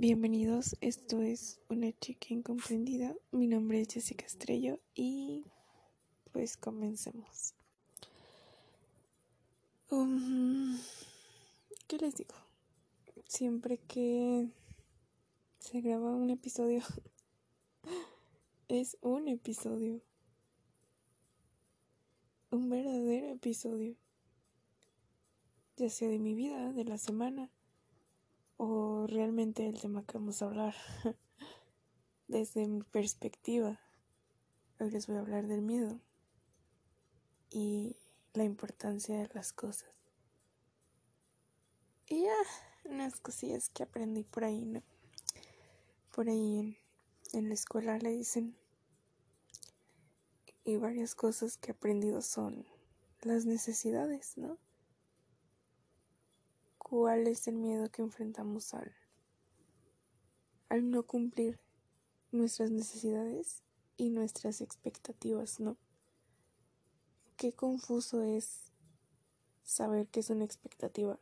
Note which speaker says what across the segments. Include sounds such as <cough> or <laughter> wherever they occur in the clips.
Speaker 1: Bienvenidos, esto es Una chica incomprendida. Mi nombre es Jessica Estrello y pues comencemos. Um, ¿Qué les digo? Siempre que se graba un episodio, <laughs> es un episodio. Un verdadero episodio. Ya sea de mi vida, de la semana o realmente el tema que vamos a hablar <laughs> desde mi perspectiva. Hoy les voy a hablar del miedo y la importancia de las cosas. Y ya, unas cosillas que aprendí por ahí, ¿no? Por ahí en, en la escuela le dicen. Y varias cosas que he aprendido son las necesidades, ¿no? Cuál es el miedo que enfrentamos al, no cumplir nuestras necesidades y nuestras expectativas, ¿no? Qué confuso es saber qué es una expectativa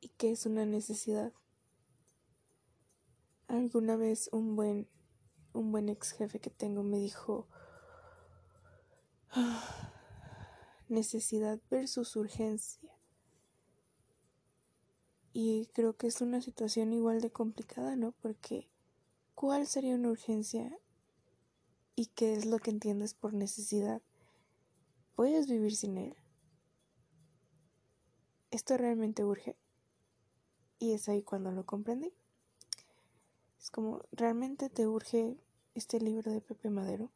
Speaker 1: y qué es una necesidad. Alguna vez un buen un buen ex jefe que tengo me dijo ah, necesidad versus urgencia. Y creo que es una situación igual de complicada, ¿no? Porque ¿cuál sería una urgencia? ¿Y qué es lo que entiendes por necesidad? ¿Puedes vivir sin él? ¿Esto realmente urge? Y es ahí cuando lo comprendí. Es como, ¿realmente te urge este libro de Pepe Madero?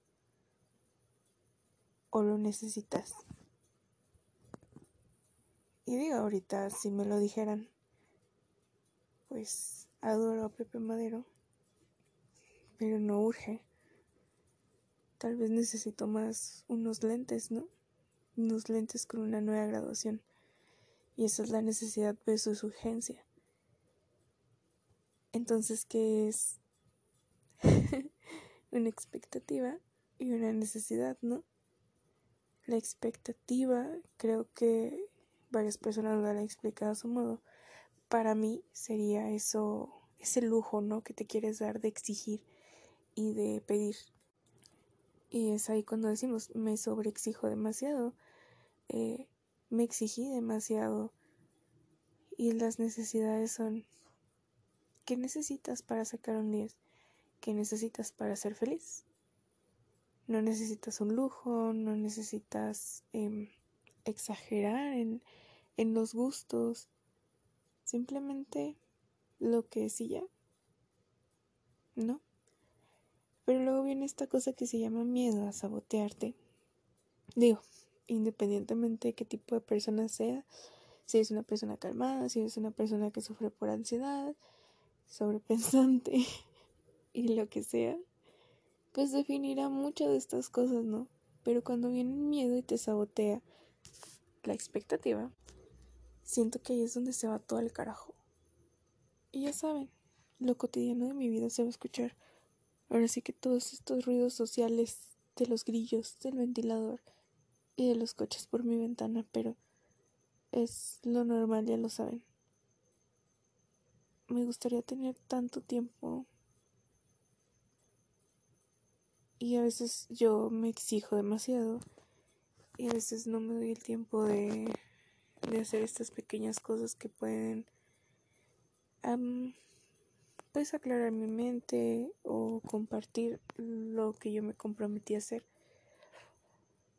Speaker 1: ¿O lo necesitas? Y digo ahorita, si me lo dijeran, pues adoro a Pepe Madero, pero no urge. Tal vez necesito más unos lentes, ¿no? Unos lentes con una nueva graduación. Y esa es la necesidad versus urgencia. Entonces, ¿qué es? <laughs> una expectativa y una necesidad, ¿no? La expectativa, creo que varias personas lo han explicado a su modo, para mí sería eso, ese lujo, ¿no? Que te quieres dar de exigir y de pedir. Y es ahí cuando decimos, me sobreexijo demasiado, eh, me exigí demasiado. Y las necesidades son, ¿qué necesitas para sacar un 10? ¿Qué necesitas para ser feliz? No necesitas un lujo, no necesitas em, exagerar en, en los gustos, Simplemente lo que es ya. ¿No? Pero luego viene esta cosa que se llama miedo a sabotearte. Digo, independientemente de qué tipo de persona sea, si es una persona calmada, si es una persona que sufre por ansiedad, sobrepensante <laughs> y lo que sea, pues definirá muchas de estas cosas, ¿no? Pero cuando viene el miedo y te sabotea la expectativa, Siento que ahí es donde se va todo el carajo. Y ya saben, lo cotidiano de mi vida se va a escuchar. Ahora sí que todos estos ruidos sociales de los grillos, del ventilador y de los coches por mi ventana, pero es lo normal, ya lo saben. Me gustaría tener tanto tiempo y a veces yo me exijo demasiado y a veces no me doy el tiempo de de hacer estas pequeñas cosas que pueden pues aclarar mi mente o compartir lo que yo me comprometí a hacer.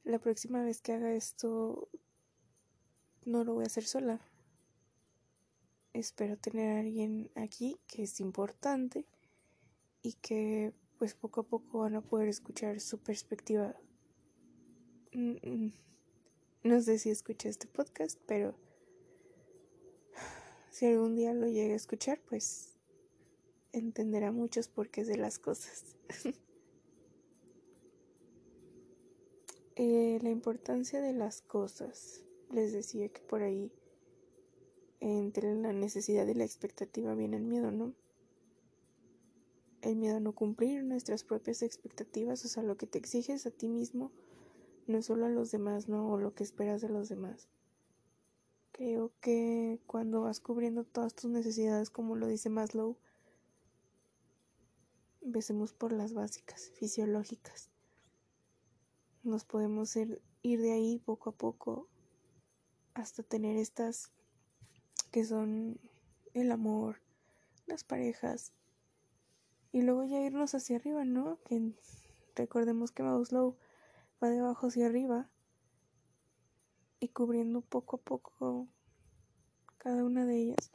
Speaker 1: La próxima vez que haga esto no lo voy a hacer sola. Espero tener a alguien aquí que es importante y que pues poco a poco van a poder escuchar su perspectiva. Mm, mm. No sé si escuché este podcast, pero <sighs> si algún día lo llegue a escuchar, pues entenderá muchos porqués de las cosas. <laughs> Eh, la importancia de las cosas. Les decía que por ahí, entre la necesidad y la expectativa, viene el miedo, ¿no? El miedo a no cumplir nuestras propias expectativas, o sea, lo que te exiges a ti mismo no solo a los demás, ¿no? O lo que esperas de los demás. Creo que cuando vas cubriendo todas tus necesidades, como lo dice Maslow, empecemos por las básicas, fisiológicas. Nos podemos ir, ir de ahí poco a poco hasta tener estas que son el amor, las parejas, y luego ya irnos hacia arriba, ¿no? Que recordemos que Maslow va de abajo hacia arriba y cubriendo poco a poco cada una de ellas,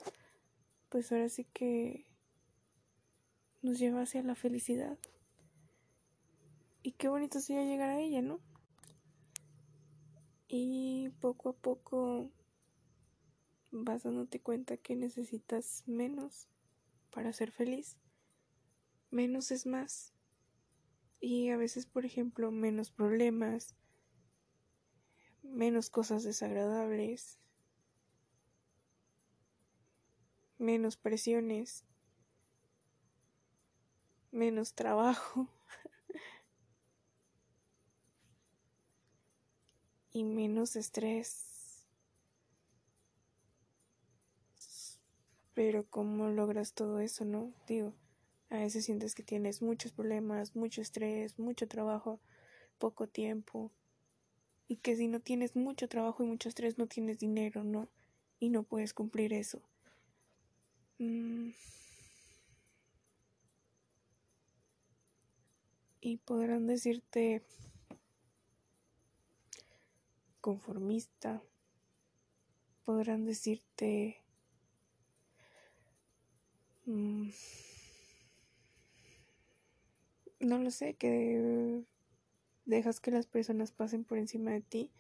Speaker 1: pues ahora sí que nos lleva hacia la felicidad. Y qué bonito sería llegar a ella, ¿no? Y poco a poco vas dándote cuenta que necesitas menos para ser feliz. Menos es más. Y a veces, por ejemplo, menos problemas, menos cosas desagradables, menos presiones, menos trabajo <laughs> y menos estrés. Pero ¿cómo logras todo eso, no? Digo, a veces sientes que tienes muchos problemas, mucho estrés, mucho trabajo, poco tiempo. Y que si no tienes mucho trabajo y mucho estrés no tienes dinero, ¿no? Y no puedes cumplir eso. Mm. Y podrán decirte conformista, podrán decirte mm, no lo sé, que dejas que las personas pasen por encima de ti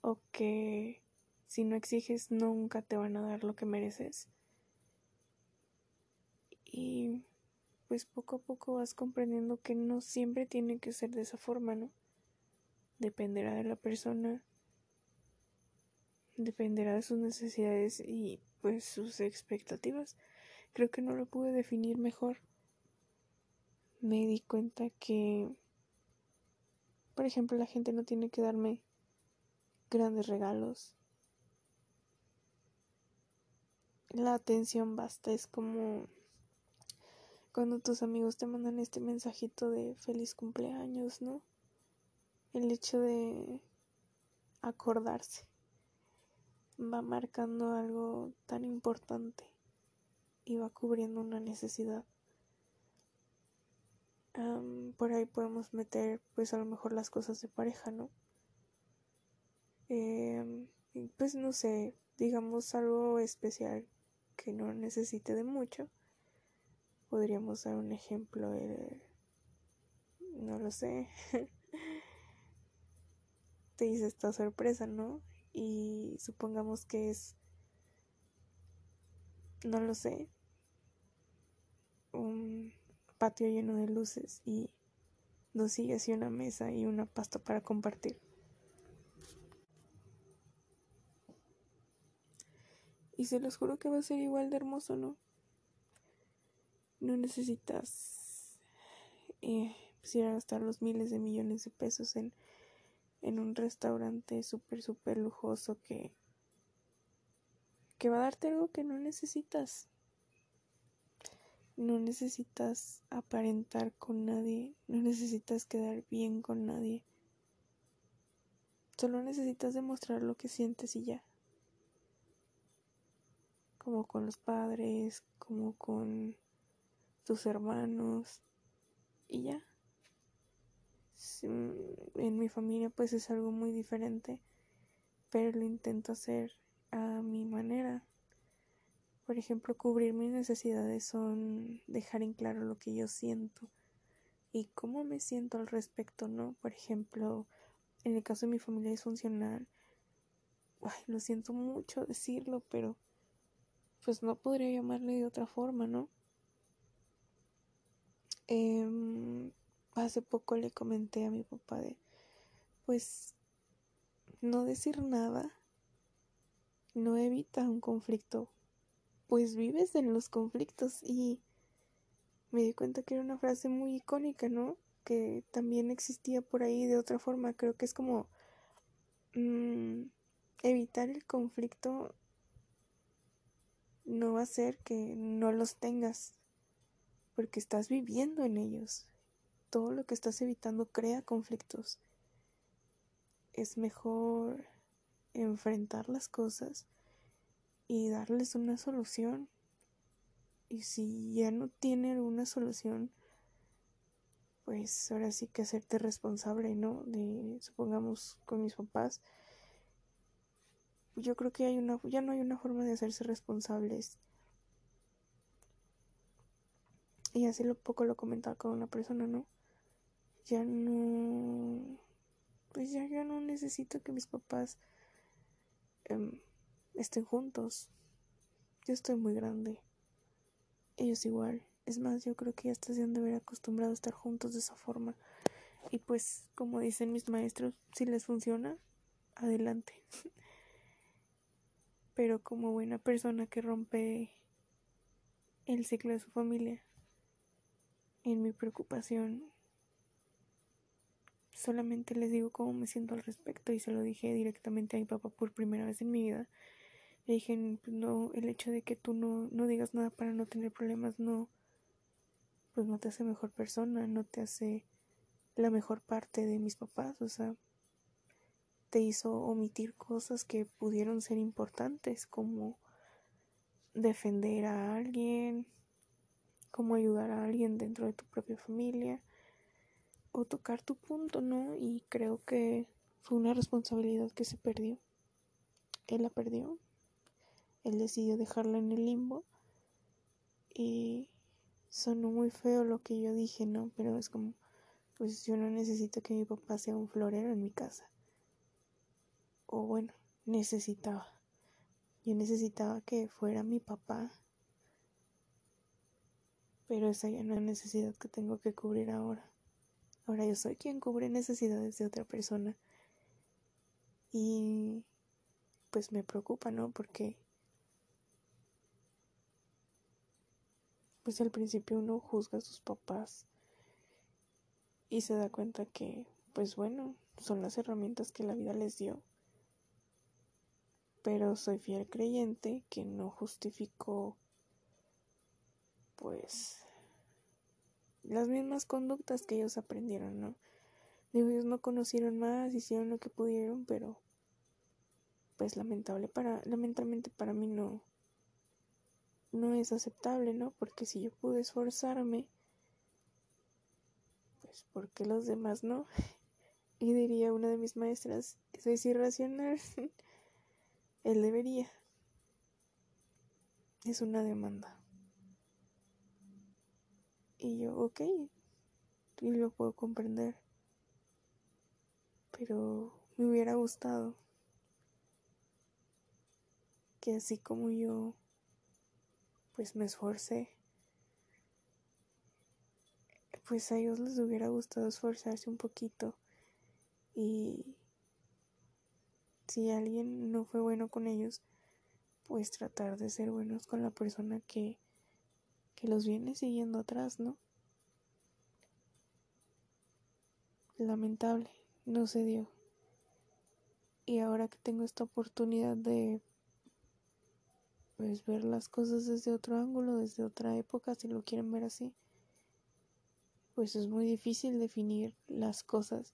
Speaker 1: o que si no exiges nunca te van a dar lo que mereces. Y pues poco a poco vas comprendiendo que no siempre tiene que ser de esa forma, ¿no? Dependerá de la persona, dependerá de sus necesidades y pues sus expectativas. Creo que no lo pude definir mejor. Me di cuenta que, por ejemplo, la gente no tiene que darme grandes regalos. La atención basta, es como cuando tus amigos te mandan este mensajito de feliz cumpleaños, ¿no? El hecho de acordarse va marcando algo tan importante y va cubriendo una necesidad. Por ahí podemos meter pues a lo mejor las cosas de pareja, ¿no? Em, pues no sé, digamos algo especial que no necesite de mucho Podríamos dar un ejemplo, no lo sé. <laughs> Te hice esta sorpresa, ¿no? Y supongamos que es, no lo sé, un patio lleno de luces y dos sillas y una mesa y una pasta para compartir. Y se los juro que va a ser igual de hermoso, ¿no? no necesitas eh, pues, gastar los miles de millones de pesos en, en un restaurante súper, súper lujoso que, que va a darte algo que no necesitas. No necesitas aparentar con nadie, no necesitas quedar bien con nadie. Solo necesitas demostrar lo que sientes y ya. Como con los padres, como con tus hermanos y ya. En mi familia pues es algo muy diferente, pero lo intento hacer a mi manera. Por ejemplo, cubrir mis necesidades son dejar en claro lo que yo siento y cómo me siento al respecto, ¿no? Por ejemplo, en el caso de mi familia disfuncional, ay, lo siento mucho decirlo, pero pues no podría llamarle de otra forma, ¿no? Em, hace poco le comenté a mi papá de, pues, no decir nada no evita un conflicto, pues vives en los conflictos y me di cuenta que era una frase muy icónica, ¿no? Que también existía por ahí de otra forma, creo que es como mm, evitar el conflicto no va a hacer que no los tengas porque estás viviendo en ellos. Todo lo que estás evitando crea conflictos. Es mejor enfrentar las cosas y darles una solución. Y si ya no tienen una solución, pues ahora sí que hacerte responsable, ¿no? De, supongamos, con mis papás, yo creo que hay una, ya no hay una forma de hacerse responsables. Y así lo poco lo comentaba con una persona, ¿no? Ya no, pues ya, ya no necesito que mis papás em, estén juntos. Yo estoy muy grande. Ellos igual. Es más, yo creo que ya están de haber acostumbrado a estar juntos de esa forma. Y pues, como dicen mis maestros, si les funciona, adelante. <laughs> Pero como buena persona que rompe el ciclo de su familia, en mi preocupación, solamente les digo cómo me siento al respecto y se lo dije directamente a mi papá por primera vez en mi vida. Le dije, pues, no, el hecho de que tú no, no digas nada para no tener problemas, no pues no te hace mejor persona, no te hace la mejor parte de mis papás, o sea, te hizo omitir cosas que pudieron ser importantes, como defender a alguien, como ayudar a alguien dentro de tu propia familia, o tocar tu punto, ¿no? Y creo que fue una responsabilidad que se perdió. Él la perdió, él decidió dejarla en el limbo y sonó muy feo lo que yo dije, ¿no? Pero es como, pues yo no necesito que mi papá sea un florero en mi casa. O bueno, necesitaba. Yo necesitaba que fuera mi papá. Pero esa ya no es necesidad que tengo que cubrir ahora. Ahora yo soy quien cubre necesidades de otra persona. Y pues me preocupa, ¿no? Porque pues al principio uno juzga a sus papás y se da cuenta que, pues bueno, son las herramientas que la vida les dio. Pero soy fiel creyente que no justificó, pues, las mismas conductas que ellos aprendieron, ¿no? Digo, ellos no conocieron más, hicieron lo que pudieron, pero, pues, lamentable para, lamentablemente para mí no, no es aceptable, ¿no? Porque si yo pude esforzarme, pues ¿por qué los demás no? <laughs> Y diría una de mis maestras, eso es irracional. <laughs> Él debería. Es una demanda. Y yo, ok, y lo puedo comprender. Pero me hubiera gustado que así como yo pues me esforcé. Pues a ellos les hubiera gustado esforzarse un poquito y si alguien no fue bueno con ellos, pues tratar de ser buenos con la persona que, que los viene siguiendo atrás, ¿no? Lamentable, no se dio. Y ahora que tengo esta oportunidad de pues ver las cosas desde otro ángulo, desde otra época, si lo quieren ver así. Pues es muy difícil definir las cosas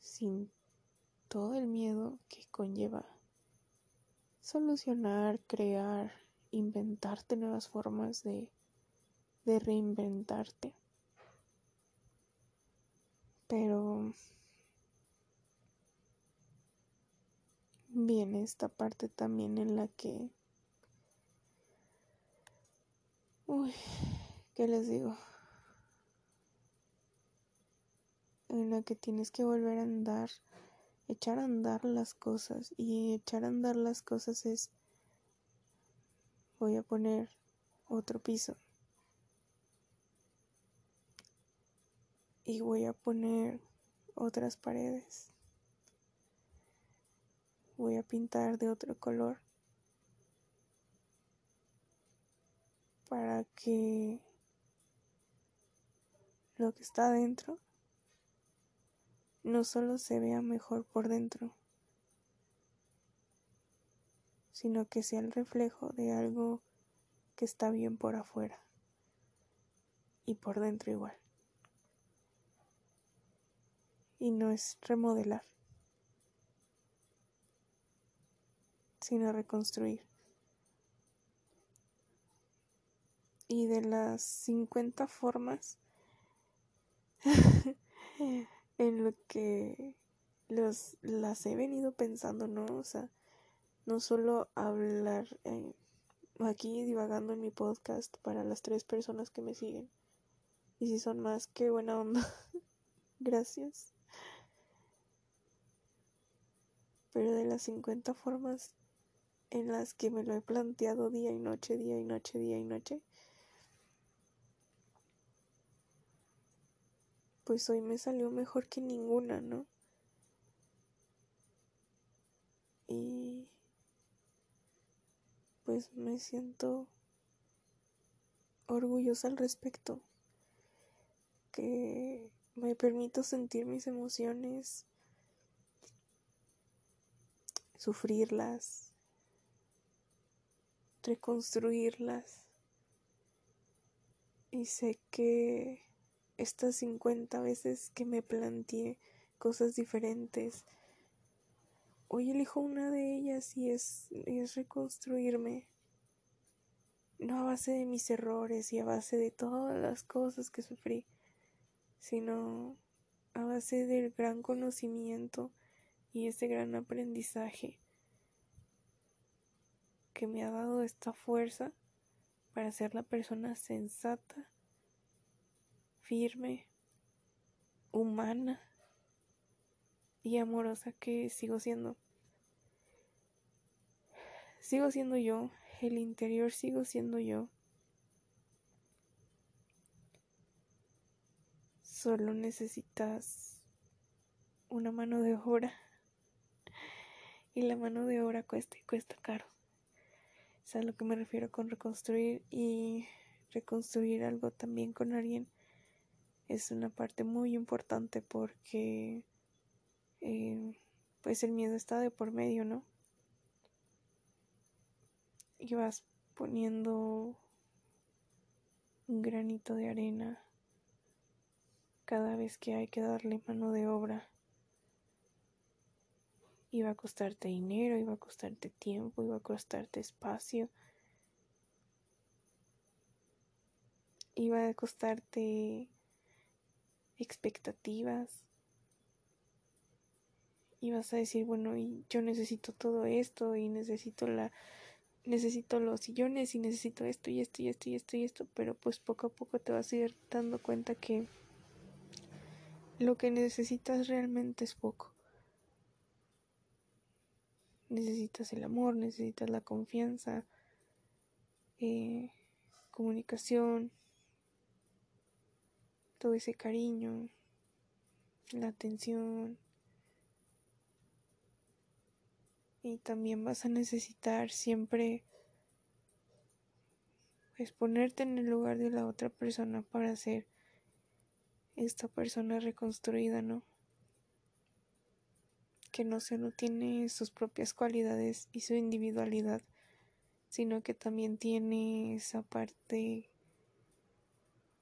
Speaker 1: sin todo el miedo que conlleva solucionar, crear, inventarte nuevas formas de, de reinventarte. Pero viene esta parte también en la que Uy, ¿qué les digo? En la que tienes que volver a andar, echar a andar las cosas. Y echar a andar las cosas es, voy a poner otro piso. Y voy a poner otras paredes. Voy a pintar de otro color. Para que lo que está dentro no solo se vea mejor por dentro, sino que sea el reflejo de algo que está bien por afuera. y por dentro igual. Y no es remodelar, sino reconstruir. Y de las 50 formas <laughs> en lo que los, las he venido pensando, ¿no? O sea, no solo hablar eh, aquí divagando en mi podcast para las tres personas que me siguen. Y si son más, qué buena onda. <laughs> Gracias. Pero de las 50 formas en las que me lo he planteado día y noche, día y noche, día y noche, pues hoy me salió mejor que ninguna, ¿no? Y pues me siento orgullosa al respecto, que me permito sentir mis emociones, sufrirlas, reconstruirlas. Y sé que estas 50 veces que me planteé cosas diferentes. Hoy elijo una de ellas y es, es reconstruirme. No a base de mis errores y a base de todas las cosas que sufrí, sino a base del gran conocimiento y ese gran aprendizaje que me ha dado esta fuerza para ser la persona sensata firme, humana y amorosa que sigo siendo. Sigo siendo yo, el interior sigo siendo yo. Solo necesitas una mano de obra. Y la mano de obra cuesta y cuesta caro. Es a lo que me refiero con reconstruir y reconstruir algo también con alguien es una parte muy importante porque eh, pues el miedo está de por medio, ¿no? Y vas poniendo un granito de arena cada vez que hay que darle mano de obra. Iba a costarte dinero, iba a costarte tiempo, iba a costarte espacio. Iba a costarte expectativas y vas a decir, bueno, y yo necesito todo esto y necesito la necesito los sillones y necesito esto y esto y esto y esto y esto, pero pues poco a poco te vas a ir dando cuenta que lo que necesitas realmente es poco. Necesitas el amor, necesitas la confianza, eh, comunicación, todo ese cariño, la atención. Y también vas a necesitar siempre pues ponerte en el lugar de la otra persona para ser esta persona reconstruida, ¿no? Que no solo tiene sus propias cualidades y su individualidad, sino que también tiene esa parte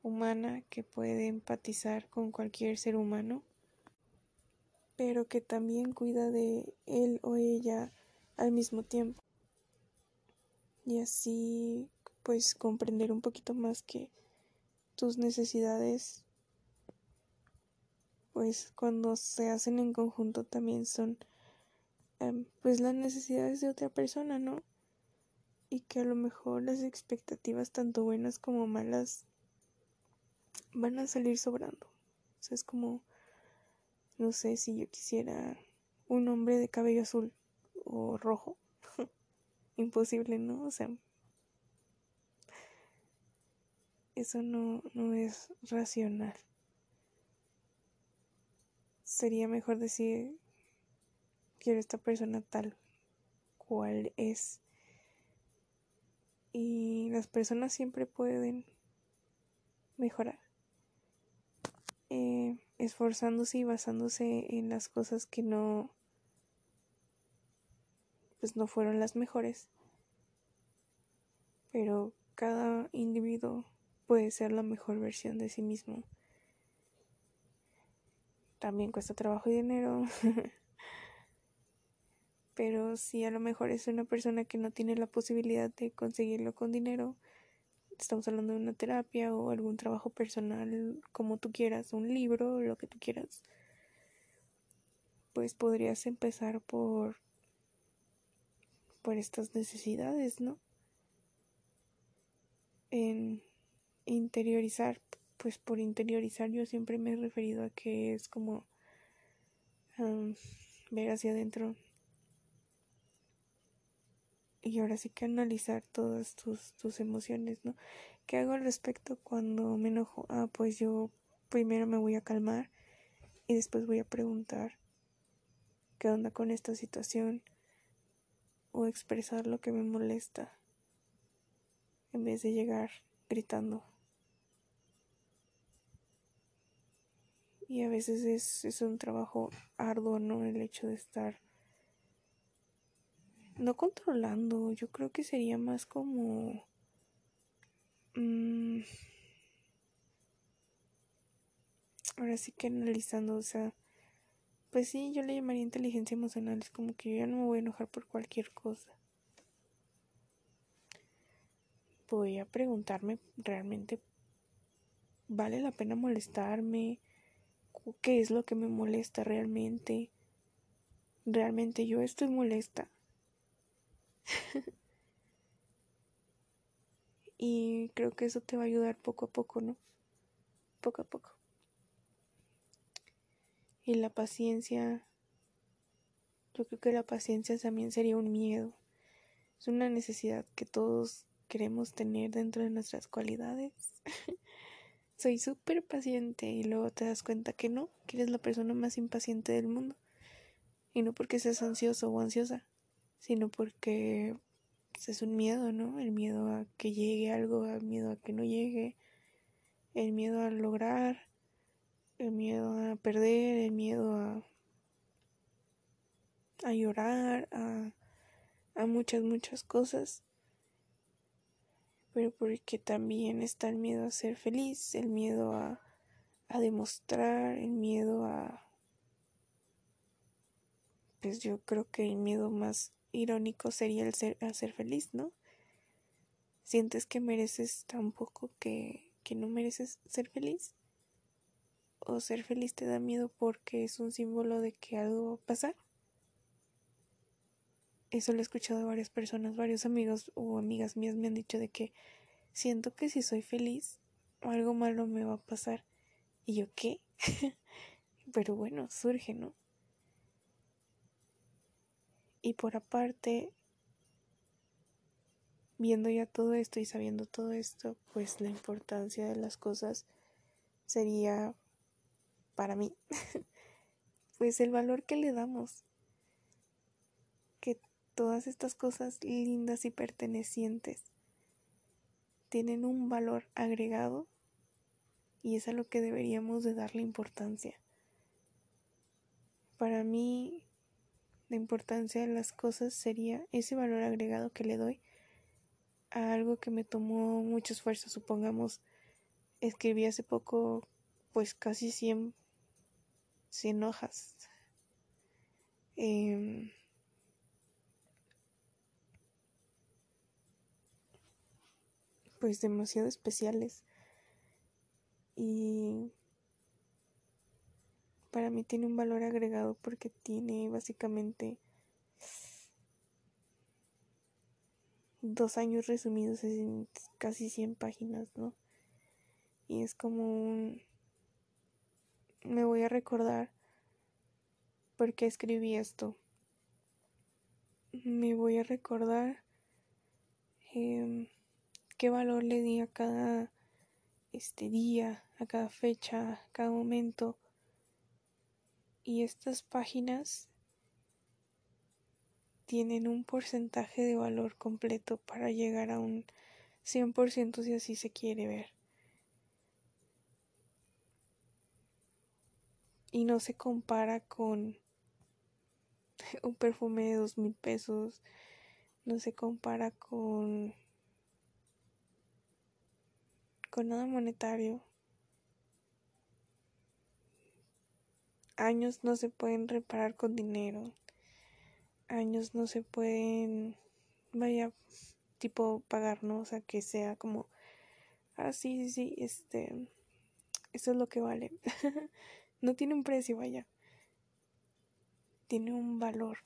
Speaker 1: humana que puede empatizar con cualquier ser humano, pero que también cuida de él o ella al mismo tiempo. Y así pues comprender un poquito más que tus necesidades pues cuando se hacen en conjunto también son em, pues las necesidades de otra persona, ¿no? Y que a lo mejor las expectativas tanto buenas como malas van a salir sobrando. O sea, es como, no sé si yo quisiera un hombre de cabello azul o rojo. <laughs> Imposible, ¿no? O sea, eso no, no es racional. Sería mejor decir, quiero esta persona tal cual es. Y las personas siempre pueden mejorar. Eh, esforzándose y basándose en las cosas que no pues no fueron las mejores pero cada individuo puede ser la mejor versión de sí mismo. También cuesta trabajo y dinero. <laughs> Pero si a lo mejor es una persona que no tiene la posibilidad de conseguirlo con dinero, estamos hablando de una terapia o algún trabajo personal como tú quieras, un libro, lo que tú quieras, pues podrías empezar por por estas necesidades, ¿no? En interiorizar, pues por interiorizar yo siempre me he referido a que es como ver hacia adentro y ahora sí que analizar todas tus, tus emociones, ¿no? ¿Qué hago al respecto cuando me enojo? Ah, pues yo primero me voy a calmar y después voy a preguntar qué onda con esta situación o expresar lo que me molesta en vez de llegar gritando. Y a veces es, es un trabajo arduo, ¿no? El hecho de estar no controlando, yo creo que sería más como... Mm, ahora sí que analizando, o sea, pues sí, yo le llamaría inteligencia emocional, es como que yo ya no me voy a enojar por cualquier cosa. Voy a preguntarme realmente, ¿vale la pena molestarme? ¿Qué es lo que me molesta realmente? ¿Realmente yo estoy molesta? <laughs> y creo que eso te va a ayudar poco a poco, ¿no? Poco a poco. Y la paciencia, yo creo que la paciencia también sería un miedo. Es una necesidad que todos queremos tener dentro de nuestras cualidades. <laughs> Soy súper paciente y luego te das cuenta que no, que eres la persona más impaciente del mundo. Y no porque seas ansioso o ansiosa, sino porque pues, es un miedo, ¿no? El miedo a que llegue algo, el miedo a que no llegue, el miedo a lograr, el miedo a perder, el miedo a, a llorar, a, a muchas, muchas cosas. Pero porque también está el miedo a ser feliz, el miedo a, a demostrar, el miedo a... Pues yo creo que el miedo más irónico sería el ser, ser feliz, ¿no? ¿Sientes que mereces tan poco que, que no mereces ser feliz? ¿O ser feliz te da miedo porque es un símbolo de que algo va a pasar? Eso lo he escuchado de varias personas, varios amigos o amigas mías me han dicho de que siento que si soy feliz algo malo me va a pasar. Y yo, ¿qué? <laughs> Pero bueno, surge, ¿no? Y por aparte, viendo ya todo esto y sabiendo todo esto, pues la importancia de las cosas sería para mí, <laughs> pues el valor que le damos. Que todas estas cosas lindas y pertenecientes tienen un valor agregado y es a lo que deberíamos de darle importancia. Para mí la importancia de las cosas sería ese valor agregado que le doy a algo que me tomó mucho esfuerzo. Supongamos, escribí hace poco pues casi 100, 100 hojas. Em, pues demasiado especiales. Y para mí tiene un valor agregado porque tiene básicamente dos años resumidos en casi 100 páginas, ¿no? Y es como un... Me voy a recordar por qué escribí esto. Me voy a recordar em, qué valor le di a cada este día, a cada fecha, a cada momento y estas páginas tienen un porcentaje de valor completo para llegar a un 100% si así se quiere ver. Y no se compara con <laughs> un perfume de dos mil pesos, no se compara con con nada monetario. Años no se pueden reparar con dinero. Años no se pueden, vaya, tipo pagar, ¿no? O sea, que sea como, ah, sí, sí, sí, este, esto es lo que vale. <laughs> no tiene un precio, vaya. Tiene un valor.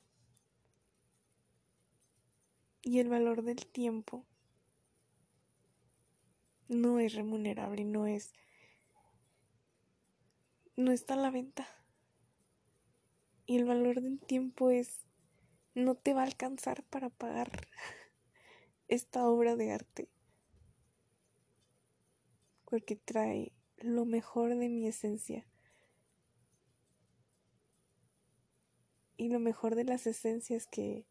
Speaker 1: Y el valor del tiempo no es remunerable, no es no está a la venta. Y el valor del tiempo es no te va a alcanzar para pagar <laughs> esta obra de arte. Porque trae lo mejor de mi esencia. Y lo mejor de las esencias que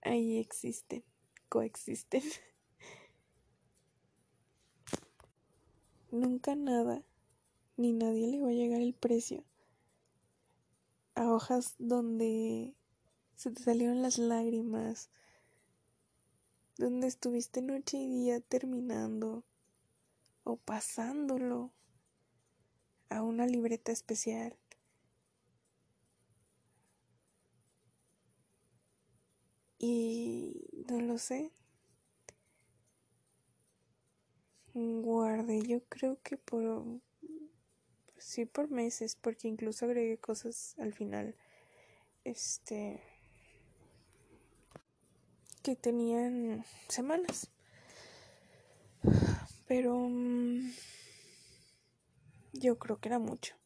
Speaker 1: ahí existen, coexisten. <laughs> Nunca nada ni nadie le va a llegar el precio a hojas donde se te salieron las lágrimas, donde estuviste noche y día terminando o pasándolo a una libreta especial. Y no lo sé. Guardé, yo creo que por sí por meses, porque incluso agregué cosas al final. Este que tenían semanas. Pero mm, yo creo que era mucho.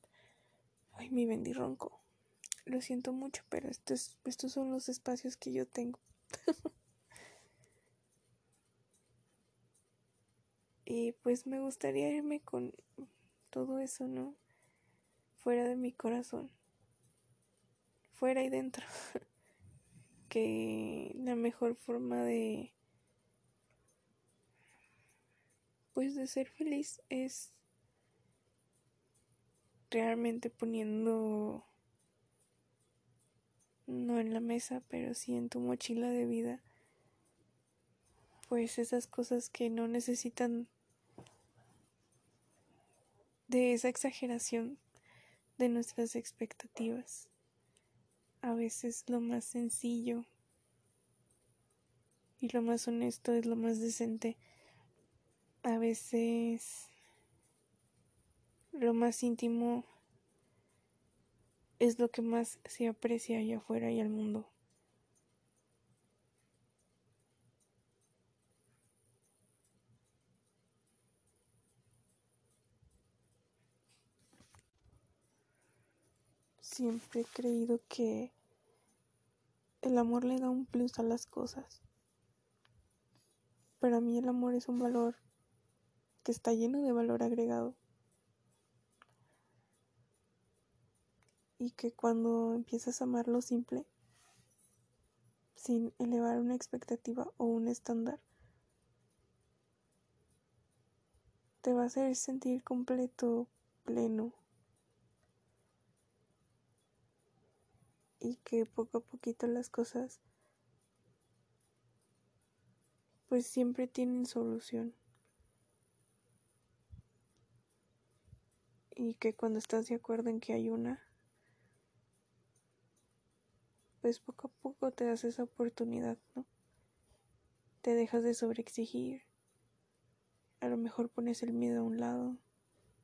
Speaker 1: Ay, mi vendí ronco. Lo siento mucho, pero estos son los espacios que yo tengo. <laughs> y pues me gustaría irme con todo eso, ¿no? Fuera de mi corazón. Fuera y dentro. <laughs> que la mejor forma de pues de ser feliz es realmente poniendo no en la mesa, pero sí en tu mochila de vida pues esas cosas que no necesitan de esa exageración de nuestras expectativas. A veces lo más sencillo y lo más honesto es lo más decente. A veces lo más íntimo es lo que más se aprecia allá afuera y al mundo. Siempre he creído que el amor le da un plus a las cosas. Para mí el amor es un valor que está lleno de valor agregado. Y que cuando empiezas a amar lo simple, sin elevar una expectativa o un estándar, te va a hacer sentir completo, pleno, y que poco a poquito las cosas pues siempre tienen solución. Y que cuando estás de acuerdo en que hay una, pues poco a poco te das esa oportunidad, ¿no? Te dejas de sobreexigir. A lo mejor pones el miedo a un lado.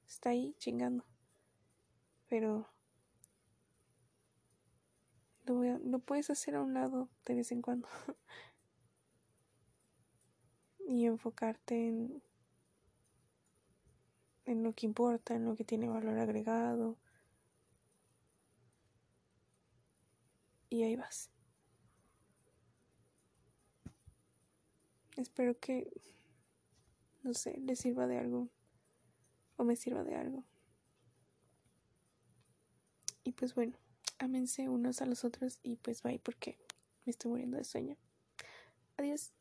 Speaker 1: Está ahí chingando. Pero lo, puedes hacer a un lado de vez en cuando. <laughs> y enfocarte en, en lo que importa, en lo que tiene valor agregado. Y ahí vas. Espero que, no sé, le sirva de algo o me sirva de algo. Y pues bueno ámense unos a los otros y pues bye porque me estoy muriendo de sueño. Adiós.